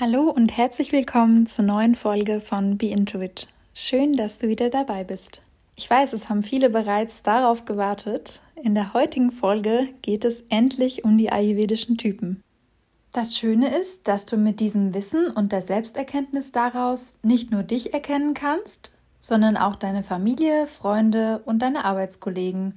Hallo und herzlich willkommen zur neuen Folge von Be Into It. Schön, dass du wieder dabei bist. Ich weiß, es haben viele bereits darauf gewartet. In der heutigen Folge geht es endlich um die ayurvedischen Typen. Das Schöne ist, dass du mit diesem Wissen und der Selbsterkenntnis daraus nicht nur dich erkennen kannst, sondern auch deine Familie, Freunde und deine Arbeitskollegen.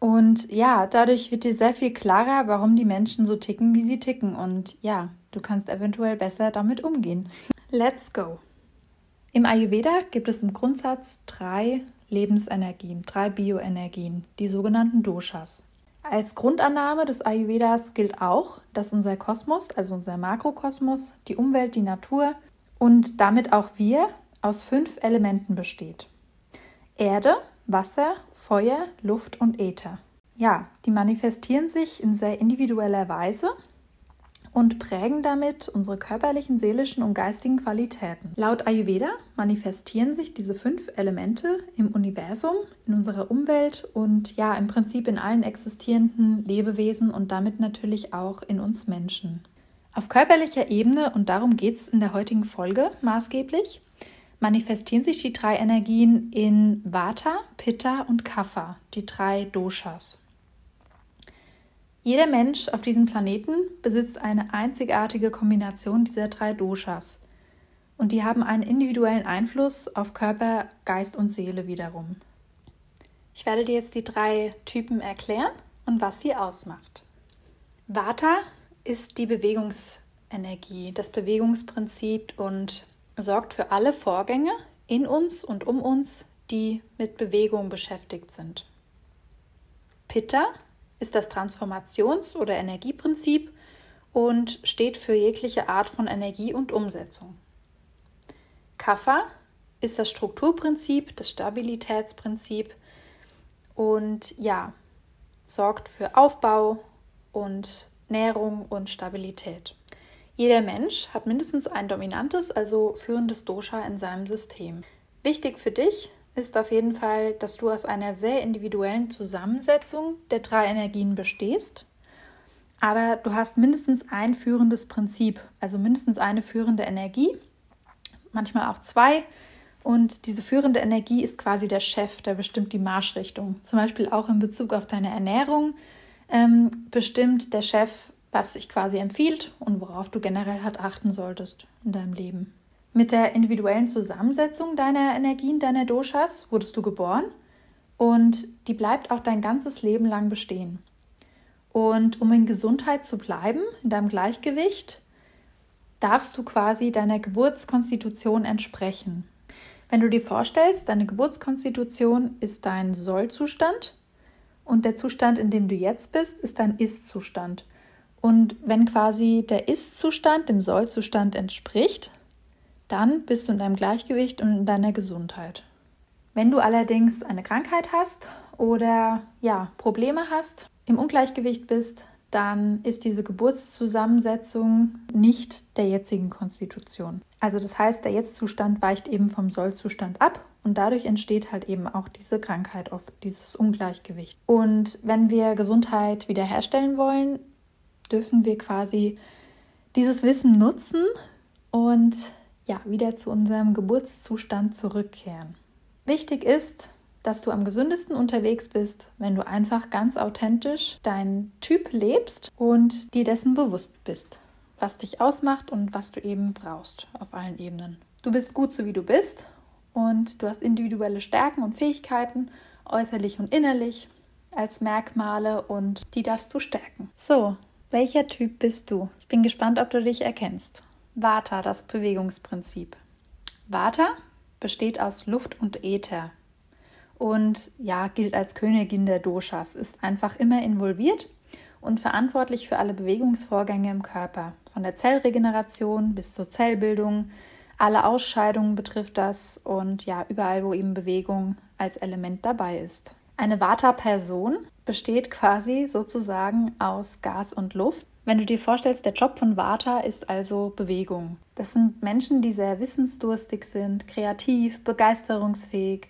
Und ja, dadurch wird dir sehr viel klarer, warum die Menschen so ticken, wie sie ticken. Und ja, Du kannst eventuell besser damit umgehen. Let's go! Im Ayurveda gibt es im Grundsatz drei Lebensenergien, drei Bioenergien, die sogenannten Doshas. Als Grundannahme des Ayurvedas gilt auch, dass unser Kosmos, also unser Makrokosmos, die Umwelt, die Natur und damit auch wir aus fünf Elementen besteht. Erde, Wasser, Feuer, Luft und Äther. Ja, die manifestieren sich in sehr individueller Weise und prägen damit unsere körperlichen, seelischen und geistigen Qualitäten. Laut Ayurveda manifestieren sich diese fünf Elemente im Universum, in unserer Umwelt und ja, im Prinzip in allen existierenden Lebewesen und damit natürlich auch in uns Menschen. Auf körperlicher Ebene, und darum geht es in der heutigen Folge maßgeblich, manifestieren sich die drei Energien in Vata, Pitta und Kapha, die drei Doshas. Jeder Mensch auf diesem Planeten besitzt eine einzigartige Kombination dieser drei Doshas. Und die haben einen individuellen Einfluss auf Körper, Geist und Seele wiederum. Ich werde dir jetzt die drei Typen erklären und was sie ausmacht. Vata ist die Bewegungsenergie, das Bewegungsprinzip und sorgt für alle Vorgänge in uns und um uns, die mit Bewegung beschäftigt sind. Pitta ist das Transformations- oder Energieprinzip und steht für jegliche Art von Energie und Umsetzung. Kapha ist das Strukturprinzip, das Stabilitätsprinzip und ja, sorgt für Aufbau und Nährung und Stabilität. Jeder Mensch hat mindestens ein dominantes, also führendes Dosha in seinem System. Wichtig für dich ist auf jeden Fall, dass du aus einer sehr individuellen Zusammensetzung der drei Energien bestehst. Aber du hast mindestens ein führendes Prinzip, also mindestens eine führende Energie, manchmal auch zwei. Und diese führende Energie ist quasi der Chef, der bestimmt die Marschrichtung. Zum Beispiel auch in Bezug auf deine Ernährung ähm, bestimmt der Chef, was sich quasi empfiehlt und worauf du generell halt achten solltest in deinem Leben. Mit der individuellen Zusammensetzung deiner Energien, deiner Doshas, wurdest du geboren und die bleibt auch dein ganzes Leben lang bestehen. Und um in Gesundheit zu bleiben, in deinem Gleichgewicht, darfst du quasi deiner Geburtskonstitution entsprechen. Wenn du dir vorstellst, deine Geburtskonstitution ist dein Sollzustand und der Zustand, in dem du jetzt bist, ist dein Ist-Zustand. Und wenn quasi der Ist-Zustand dem Sollzustand entspricht, dann bist du in deinem Gleichgewicht und in deiner Gesundheit. Wenn du allerdings eine Krankheit hast oder ja, Probleme hast, im Ungleichgewicht bist, dann ist diese Geburtszusammensetzung nicht der jetzigen Konstitution. Also das heißt, der Jetztzustand weicht eben vom Sollzustand ab und dadurch entsteht halt eben auch diese Krankheit oft, dieses Ungleichgewicht. Und wenn wir Gesundheit wiederherstellen wollen, dürfen wir quasi dieses Wissen nutzen und ja, wieder zu unserem Geburtszustand zurückkehren. Wichtig ist, dass du am gesündesten unterwegs bist, wenn du einfach ganz authentisch deinen Typ lebst und dir dessen bewusst bist, was dich ausmacht und was du eben brauchst auf allen Ebenen. Du bist gut so wie du bist und du hast individuelle Stärken und Fähigkeiten, äußerlich und innerlich, als Merkmale und die darfst du stärken. So, welcher Typ bist du? Ich bin gespannt, ob du dich erkennst. Vata, das Bewegungsprinzip. Vata besteht aus Luft und Äther und ja, gilt als Königin der Doshas, ist einfach immer involviert und verantwortlich für alle Bewegungsvorgänge im Körper, von der Zellregeneration bis zur Zellbildung. Alle Ausscheidungen betrifft das und ja, überall, wo eben Bewegung als Element dabei ist. Eine Vata-Person besteht quasi sozusagen aus Gas und Luft wenn du dir vorstellst, der Job von Vata ist also Bewegung. Das sind Menschen, die sehr wissensdurstig sind, kreativ, begeisterungsfähig,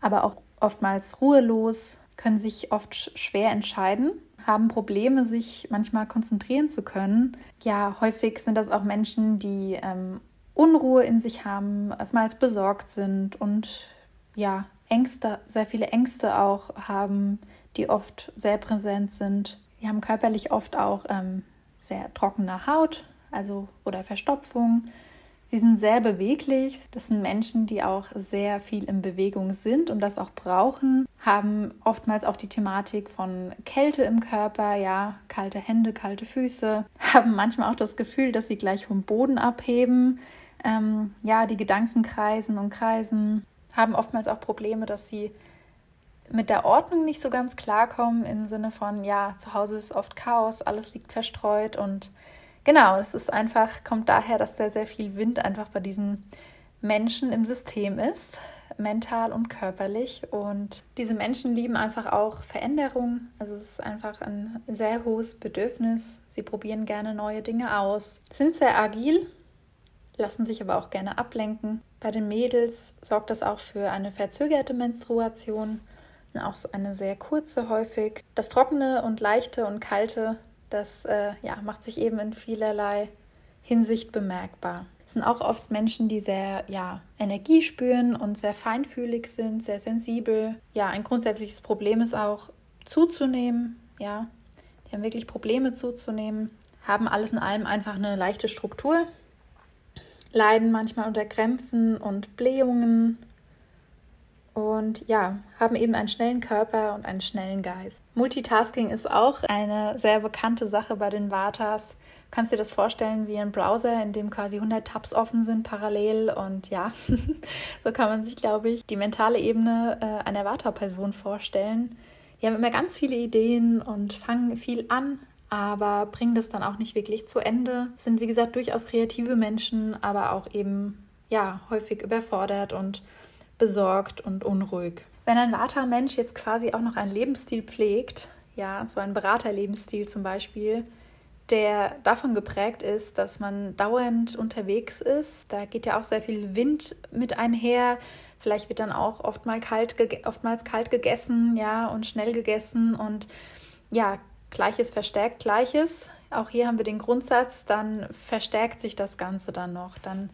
aber auch oftmals ruhelos, können sich oft schwer entscheiden, haben Probleme, sich manchmal konzentrieren zu können. Ja, häufig sind das auch Menschen, die ähm, Unruhe in sich haben, oftmals besorgt sind und ja, Ängste, sehr viele Ängste auch haben, die oft sehr präsent sind. Die haben körperlich oft auch ähm, sehr trockene Haut, also oder Verstopfung. Sie sind sehr beweglich. Das sind Menschen, die auch sehr viel in Bewegung sind und das auch brauchen, haben oftmals auch die Thematik von Kälte im Körper, ja, kalte Hände, kalte Füße, haben manchmal auch das Gefühl, dass sie gleich vom Boden abheben, ähm, ja, die Gedanken kreisen und kreisen, haben oftmals auch Probleme, dass sie mit der Ordnung nicht so ganz klarkommen, im Sinne von, ja, zu Hause ist oft Chaos, alles liegt verstreut und genau, es ist einfach, kommt daher, dass sehr, sehr viel Wind einfach bei diesen Menschen im System ist, mental und körperlich. Und diese Menschen lieben einfach auch Veränderung. Also es ist einfach ein sehr hohes Bedürfnis. Sie probieren gerne neue Dinge aus, sind sehr agil, lassen sich aber auch gerne ablenken. Bei den Mädels sorgt das auch für eine verzögerte Menstruation, auch eine sehr kurze häufig. Das Trockene und Leichte und Kalte, das äh, ja, macht sich eben in vielerlei Hinsicht bemerkbar. Es sind auch oft Menschen, die sehr ja, Energie spüren und sehr feinfühlig sind, sehr sensibel. Ja, ein grundsätzliches Problem ist auch zuzunehmen. Ja, die haben wirklich Probleme zuzunehmen, haben alles in allem einfach eine leichte Struktur, leiden manchmal unter Krämpfen und Blähungen und ja, haben eben einen schnellen Körper und einen schnellen Geist. Multitasking ist auch eine sehr bekannte Sache bei den Vatas. Kannst dir das vorstellen wie ein Browser, in dem quasi 100 Tabs offen sind parallel und ja, so kann man sich, glaube ich, die mentale Ebene äh, einer Vata-Person vorstellen. Die haben immer ganz viele Ideen und fangen viel an, aber bringen das dann auch nicht wirklich zu Ende. Sind wie gesagt durchaus kreative Menschen, aber auch eben ja häufig überfordert und besorgt und unruhig. Wenn ein Vata-Mensch jetzt quasi auch noch einen Lebensstil pflegt, ja, so einen Beraterlebensstil zum Beispiel, der davon geprägt ist, dass man dauernd unterwegs ist. Da geht ja auch sehr viel Wind mit einher. Vielleicht wird dann auch oftmals kalt, oftmals kalt gegessen, ja, und schnell gegessen und ja, Gleiches verstärkt Gleiches. Auch hier haben wir den Grundsatz, dann verstärkt sich das Ganze dann noch. Dann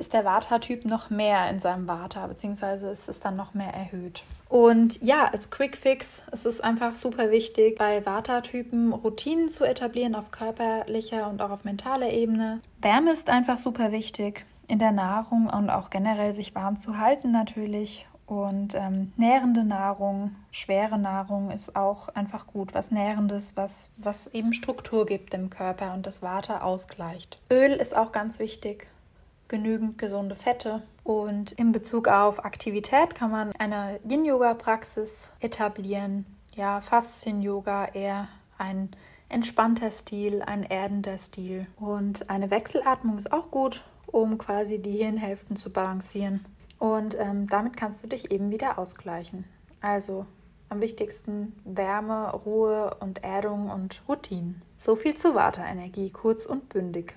ist der Vata-Typ noch mehr in seinem Vata, beziehungsweise ist es dann noch mehr erhöht. Und ja, als Quick Fix ist es einfach super wichtig, bei Vata-Typen Routinen zu etablieren auf körperlicher und auch auf mentaler Ebene. Wärme ist einfach super wichtig in der Nahrung und auch generell sich warm zu halten natürlich. Und ähm, nährende Nahrung, schwere Nahrung ist auch einfach gut. Was Nährendes, was, was eben Struktur gibt im Körper und das Vata ausgleicht. Öl ist auch ganz wichtig genügend gesunde Fette. Und in Bezug auf Aktivität kann man eine Yin-Yoga-Praxis etablieren. Ja, Faszien-Yoga eher ein entspannter Stil, ein erdender Stil. Und eine Wechselatmung ist auch gut, um quasi die Hirnhälften zu balancieren. Und ähm, damit kannst du dich eben wieder ausgleichen. Also am wichtigsten Wärme, Ruhe und Erdung und Routinen. So viel zur Vata-Energie, kurz und bündig.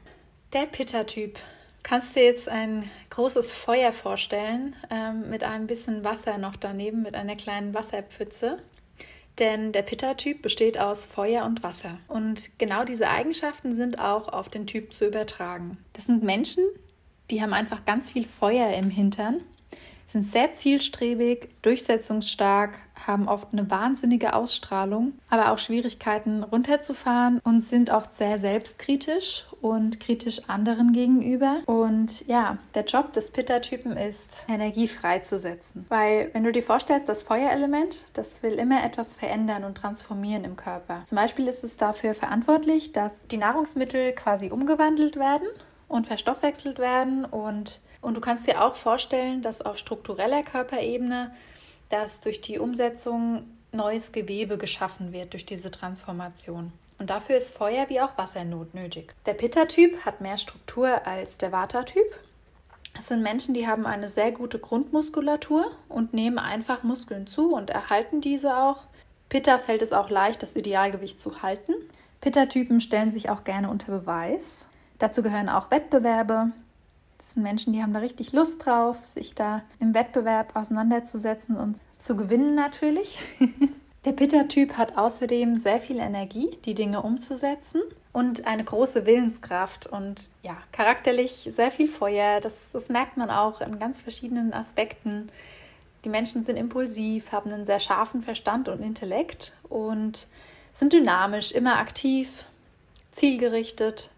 Der Pitta-Typ kannst dir jetzt ein großes Feuer vorstellen ähm, mit einem bisschen Wasser noch daneben, mit einer kleinen Wasserpfütze. Denn der Pitta-Typ besteht aus Feuer und Wasser. Und genau diese Eigenschaften sind auch auf den Typ zu übertragen. Das sind Menschen, die haben einfach ganz viel Feuer im Hintern sind sehr zielstrebig, durchsetzungsstark, haben oft eine wahnsinnige Ausstrahlung, aber auch Schwierigkeiten runterzufahren und sind oft sehr selbstkritisch und kritisch anderen gegenüber. Und ja, der Job des Pitta-Typen ist, Energie freizusetzen. Weil, wenn du dir vorstellst, das Feuerelement, das will immer etwas verändern und transformieren im Körper. Zum Beispiel ist es dafür verantwortlich, dass die Nahrungsmittel quasi umgewandelt werden und verstoffwechselt werden. Und, und du kannst dir auch vorstellen, dass auf struktureller Körperebene, dass durch die Umsetzung neues Gewebe geschaffen wird durch diese Transformation. Und dafür ist Feuer wie auch Wasser notnötig. Der Pitta-Typ hat mehr Struktur als der Vata-Typ. Es sind Menschen, die haben eine sehr gute Grundmuskulatur und nehmen einfach Muskeln zu und erhalten diese auch. Pitta fällt es auch leicht, das Idealgewicht zu halten. Pitta-Typen stellen sich auch gerne unter Beweis. Dazu gehören auch Wettbewerbe. Das sind Menschen, die haben da richtig Lust drauf, sich da im Wettbewerb auseinanderzusetzen und zu gewinnen natürlich. Der Pitta-Typ hat außerdem sehr viel Energie, die Dinge umzusetzen und eine große Willenskraft und ja, charakterlich sehr viel Feuer. Das, das merkt man auch in ganz verschiedenen Aspekten. Die Menschen sind impulsiv, haben einen sehr scharfen Verstand und Intellekt und sind dynamisch, immer aktiv, zielgerichtet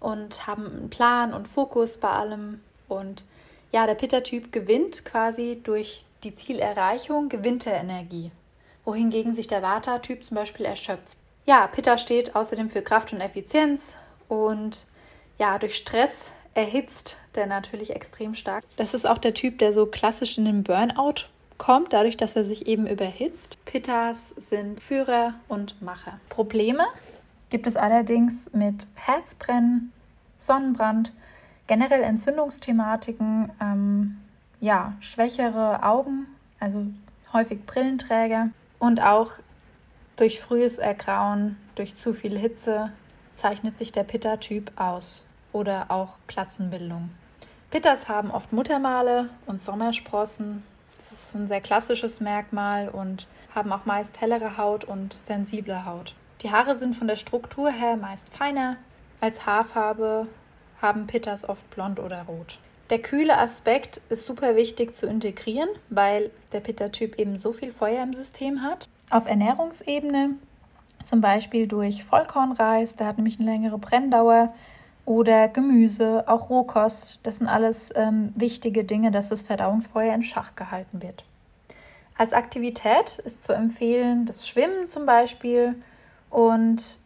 und haben einen Plan und Fokus bei allem. Und ja, der Pitta-Typ gewinnt quasi durch die Zielerreichung, gewinnt er Energie wohingegen sich der Vata-Typ zum Beispiel erschöpft. Ja, Pitta steht außerdem für Kraft und Effizienz und ja, durch Stress erhitzt der natürlich extrem stark. Das ist auch der Typ, der so klassisch in den Burnout kommt, dadurch, dass er sich eben überhitzt. Pittas sind Führer und Macher. Probleme gibt es allerdings mit Herzbrennen, Sonnenbrand, generell Entzündungsthematiken, ähm, ja, schwächere Augen, also häufig Brillenträger und auch durch frühes Ergrauen, durch zu viel Hitze zeichnet sich der Pitta-Typ aus oder auch Platzenbildung. Pittas haben oft Muttermale und Sommersprossen. Das ist ein sehr klassisches Merkmal und haben auch meist hellere Haut und sensible Haut. Die Haare sind von der Struktur her meist feiner. Als Haarfarbe haben Pittas oft blond oder rot. Der kühle Aspekt ist super wichtig zu integrieren, weil der Pitta-Typ eben so viel Feuer im System hat. Auf Ernährungsebene, zum Beispiel durch Vollkornreis, der hat nämlich eine längere Brenndauer, oder Gemüse, auch Rohkost. Das sind alles ähm, wichtige Dinge, dass das Verdauungsfeuer in Schach gehalten wird. Als Aktivität ist zu empfehlen das Schwimmen zum Beispiel und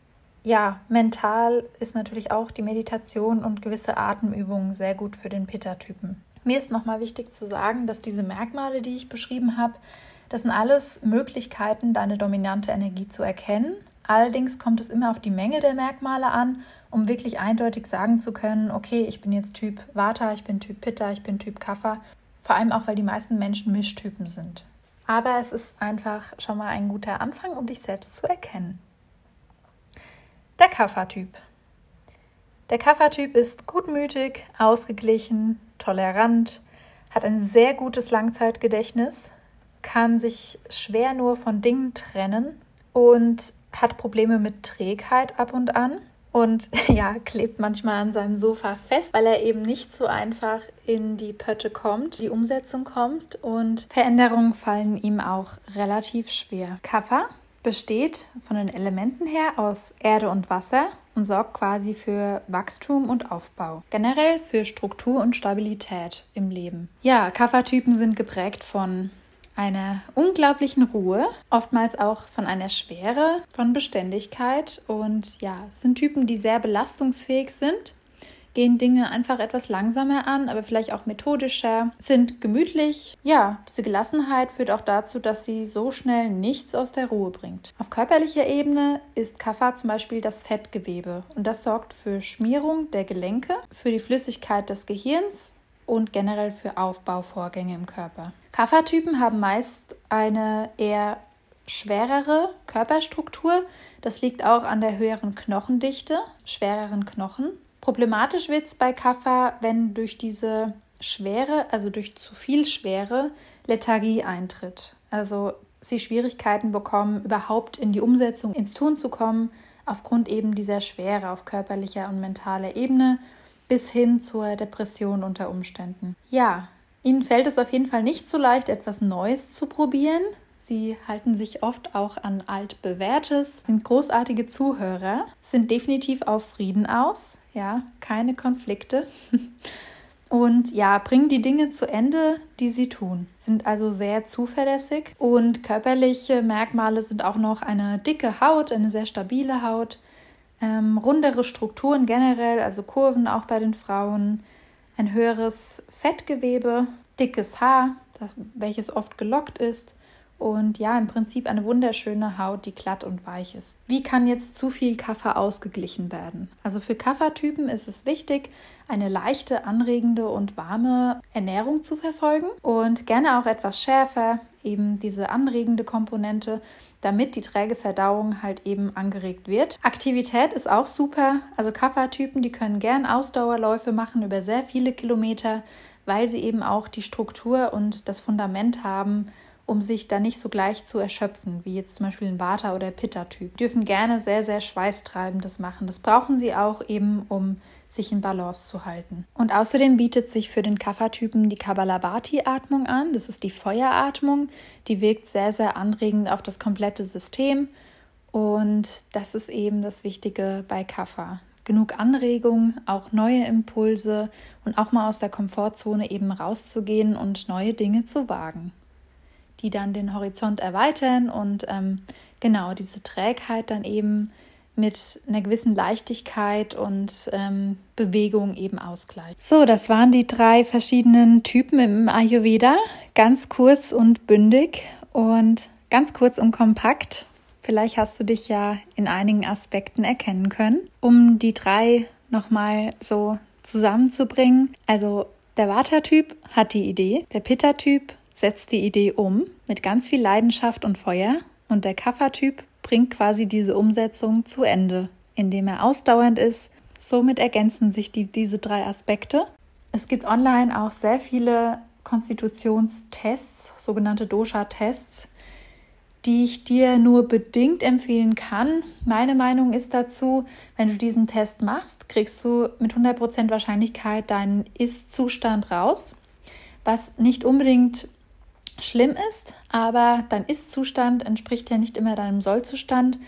ja, mental ist natürlich auch die Meditation und gewisse Atemübungen sehr gut für den Pitta-Typen. Mir ist nochmal wichtig zu sagen, dass diese Merkmale, die ich beschrieben habe, das sind alles Möglichkeiten, deine dominante Energie zu erkennen. Allerdings kommt es immer auf die Menge der Merkmale an, um wirklich eindeutig sagen zu können, okay, ich bin jetzt Typ Vata, ich bin Typ Pitta, ich bin Typ Kapha. Vor allem auch, weil die meisten Menschen Mischtypen sind. Aber es ist einfach schon mal ein guter Anfang, um dich selbst zu erkennen. Der Kaffertyp. Der Kaffertyp ist gutmütig, ausgeglichen, tolerant, hat ein sehr gutes Langzeitgedächtnis, kann sich schwer nur von Dingen trennen und hat Probleme mit Trägheit ab und an und ja, klebt manchmal an seinem Sofa fest, weil er eben nicht so einfach in die Pötte kommt, die Umsetzung kommt und Veränderungen fallen ihm auch relativ schwer. Kaffer besteht von den Elementen her aus Erde und Wasser und sorgt quasi für Wachstum und Aufbau. Generell für Struktur und Stabilität im Leben. Ja, Kaffertypen sind geprägt von einer unglaublichen Ruhe, oftmals auch von einer Schwere, von Beständigkeit und ja, sind Typen, die sehr belastungsfähig sind gehen Dinge einfach etwas langsamer an, aber vielleicht auch methodischer, sind gemütlich. Ja, diese Gelassenheit führt auch dazu, dass sie so schnell nichts aus der Ruhe bringt. Auf körperlicher Ebene ist Kapha zum Beispiel das Fettgewebe und das sorgt für Schmierung der Gelenke, für die Flüssigkeit des Gehirns und generell für Aufbauvorgänge im Körper. Kapha-Typen haben meist eine eher schwerere Körperstruktur. Das liegt auch an der höheren Knochendichte, schwereren Knochen. Problematisch wird es bei Kaffer, wenn durch diese Schwere, also durch zu viel Schwere, Lethargie eintritt. Also sie Schwierigkeiten bekommen, überhaupt in die Umsetzung, ins Tun zu kommen, aufgrund eben dieser Schwere auf körperlicher und mentaler Ebene bis hin zur Depression unter Umständen. Ja, ihnen fällt es auf jeden Fall nicht so leicht, etwas Neues zu probieren. Sie halten sich oft auch an altbewährtes, sind großartige Zuhörer, sind definitiv auf Frieden aus, ja, keine Konflikte. Und ja, bringen die Dinge zu Ende, die sie tun. Sind also sehr zuverlässig und körperliche Merkmale sind auch noch eine dicke Haut, eine sehr stabile Haut, ähm, rundere Strukturen generell, also Kurven auch bei den Frauen, ein höheres Fettgewebe, dickes Haar, das, welches oft gelockt ist und ja, im Prinzip eine wunderschöne Haut, die glatt und weich ist. Wie kann jetzt zu viel Kaffer ausgeglichen werden? Also für Kaffertypen ist es wichtig, eine leichte, anregende und warme Ernährung zu verfolgen und gerne auch etwas schärfer, eben diese anregende Komponente, damit die träge Verdauung halt eben angeregt wird. Aktivität ist auch super. Also Kaffertypen, die können gern Ausdauerläufe machen über sehr viele Kilometer, weil sie eben auch die Struktur und das Fundament haben, um sich da nicht so gleich zu erschöpfen, wie jetzt zum Beispiel ein Vata- oder Pitta-Typ. Dürfen gerne sehr, sehr schweißtreibendes machen. Das brauchen sie auch eben, um sich in Balance zu halten. Und außerdem bietet sich für den Kapha-Typen die Kabbalabhati-Atmung an. Das ist die Feueratmung. Die wirkt sehr, sehr anregend auf das komplette System. Und das ist eben das Wichtige bei Kapha. Genug Anregung, auch neue Impulse und auch mal aus der Komfortzone eben rauszugehen und neue Dinge zu wagen, die dann den Horizont erweitern und ähm, genau diese Trägheit dann eben mit einer gewissen Leichtigkeit und ähm, Bewegung eben ausgleicht. So, das waren die drei verschiedenen Typen im Ayurveda. Ganz kurz und bündig und ganz kurz und kompakt. Vielleicht hast du dich ja in einigen Aspekten erkennen können. Um die drei nochmal so zusammenzubringen. Also der Vata-Typ hat die Idee, der Pitta-Typ setzt die Idee um mit ganz viel Leidenschaft und Feuer und der Kapha-Typ bringt quasi diese Umsetzung zu Ende, indem er ausdauernd ist. Somit ergänzen sich die, diese drei Aspekte. Es gibt online auch sehr viele Konstitutionstests, sogenannte Dosha-Tests, die ich dir nur bedingt empfehlen kann. Meine Meinung ist dazu, wenn du diesen Test machst, kriegst du mit 100% Wahrscheinlichkeit deinen Ist-Zustand raus, was nicht unbedingt schlimm ist, aber dein Ist-Zustand entspricht ja nicht immer deinem Soll-Zustand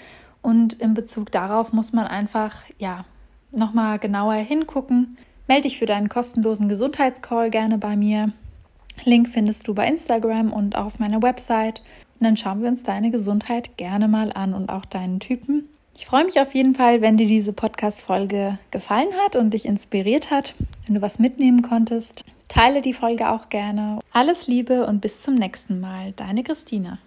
und in Bezug darauf muss man einfach ja nochmal genauer hingucken. Melde dich für deinen kostenlosen Gesundheitscall gerne bei mir. Link findest du bei Instagram und auf meiner Website. Und dann schauen wir uns deine Gesundheit gerne mal an und auch deinen Typen. Ich freue mich auf jeden Fall, wenn dir diese Podcast-Folge gefallen hat und dich inspiriert hat, wenn du was mitnehmen konntest. Teile die Folge auch gerne. Alles Liebe und bis zum nächsten Mal. Deine Christine.